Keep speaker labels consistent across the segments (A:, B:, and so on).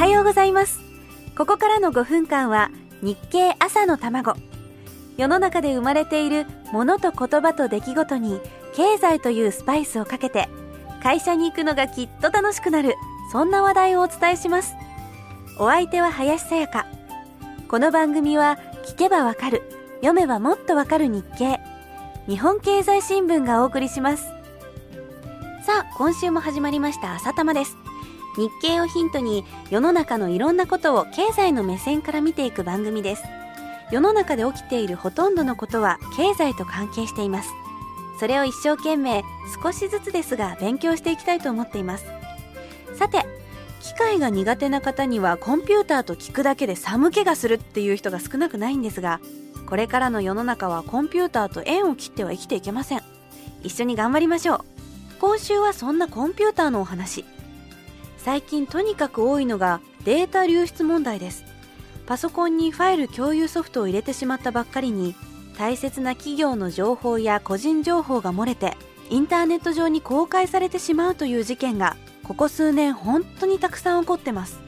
A: はようございます。ここからの5分間は日経朝の卵。世の中で生まれているものと言葉と出来事に経済というスパイスをかけて会社に行くのがきっと楽しくなるそんな話題をお伝えします。お相手は林さやか。この番組は聞けばわかる読めばもっとわかる日経。日本経済新聞がお送りします。さあ今週も始まりました朝玉です。日経をヒントに世の中のいろんなことを経済の目線から見ていく番組です。世の中で起きているほとんどのことは経済と関係しています。それを一生懸命少しずつですが勉強していきたいと思っています。さて機械が苦手な方にはコンピューターと聞くだけで寒気がするっていう人が少なくないんですがこれからの世の中はコンピューターと縁を切っては生きていけません。一緒に頑張りましょう。今週はそんなコンピューターのお話。最近とにかく多いのがデータ流出問題です。パソコンにファイル共有ソフトを入れてしまったばっかりに大切な企業の情報や個人情報が漏れてインターネット上に公開されてしまうという事件がここ数年本当にたくさん起こってます。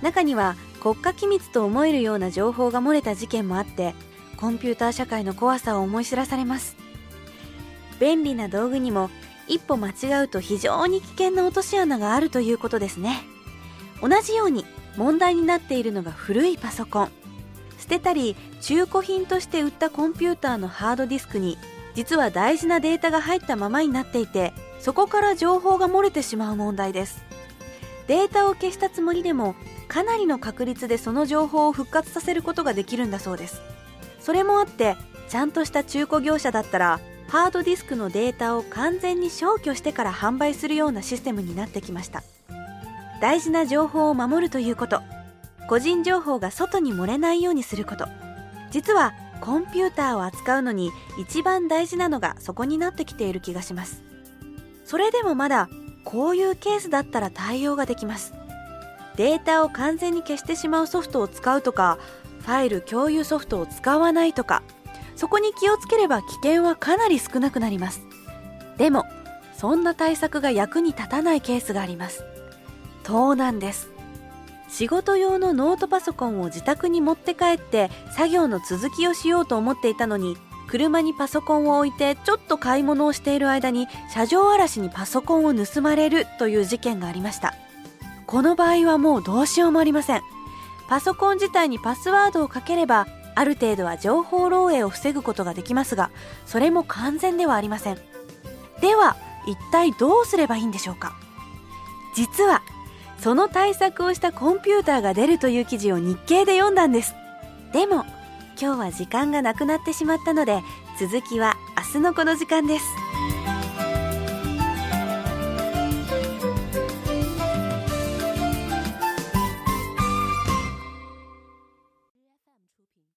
A: 中には国家機密と思えるような情報が漏れた事件もあってコンピューター社会の怖さを思い知らされます。便利な道具にも一歩間違うと非常に危険な落とし穴があるということですね。同じように問題になっているのが古いパソコン。捨てたり中古品として売ったコンピューターのハードディスクに実は大事なデータが入ったままになっていてそこから情報が漏れてしまう問題です。データを消したつもりでもかなりの確率でその情報を復活させることができるんだそうです。それもあってちゃんとした中古業者だったらハードディスクのデータを完全に消去してから販売するようなシステムになってきました。大事な情報を守るということ。個人情報が外に漏れないようにすること。実はコンピューターを扱うのに一番大事なのがそこになってきている気がします。それでもまだこういうケースだったら対応ができます。データを完全に消してしまうソフトを使うとかファイル共有ソフトを使わないとか。そこに気をつければ危険はかなり少なくなります。でもそんな対策が役に立たないケースがあります。盗難です。仕事用のノートパソコンを自宅に持って帰って作業の続きをしようと思っていたのに車にパソコンを置いてちょっと買い物をしている間に車上荒らしにパソコンを盗まれるという事件がありました。この場合はもうどうしようもありません。パソコン自体にパスワードをかければある程度は情報漏洩を防ぐことができますがそれも完全ではありません。では一体どうすればいいんでしょうか？実はその対策をしたコンピューターが出るという記事を日経で読んだんです。でも今日は時間がなくなってしまったので続きは明日のこの時間です。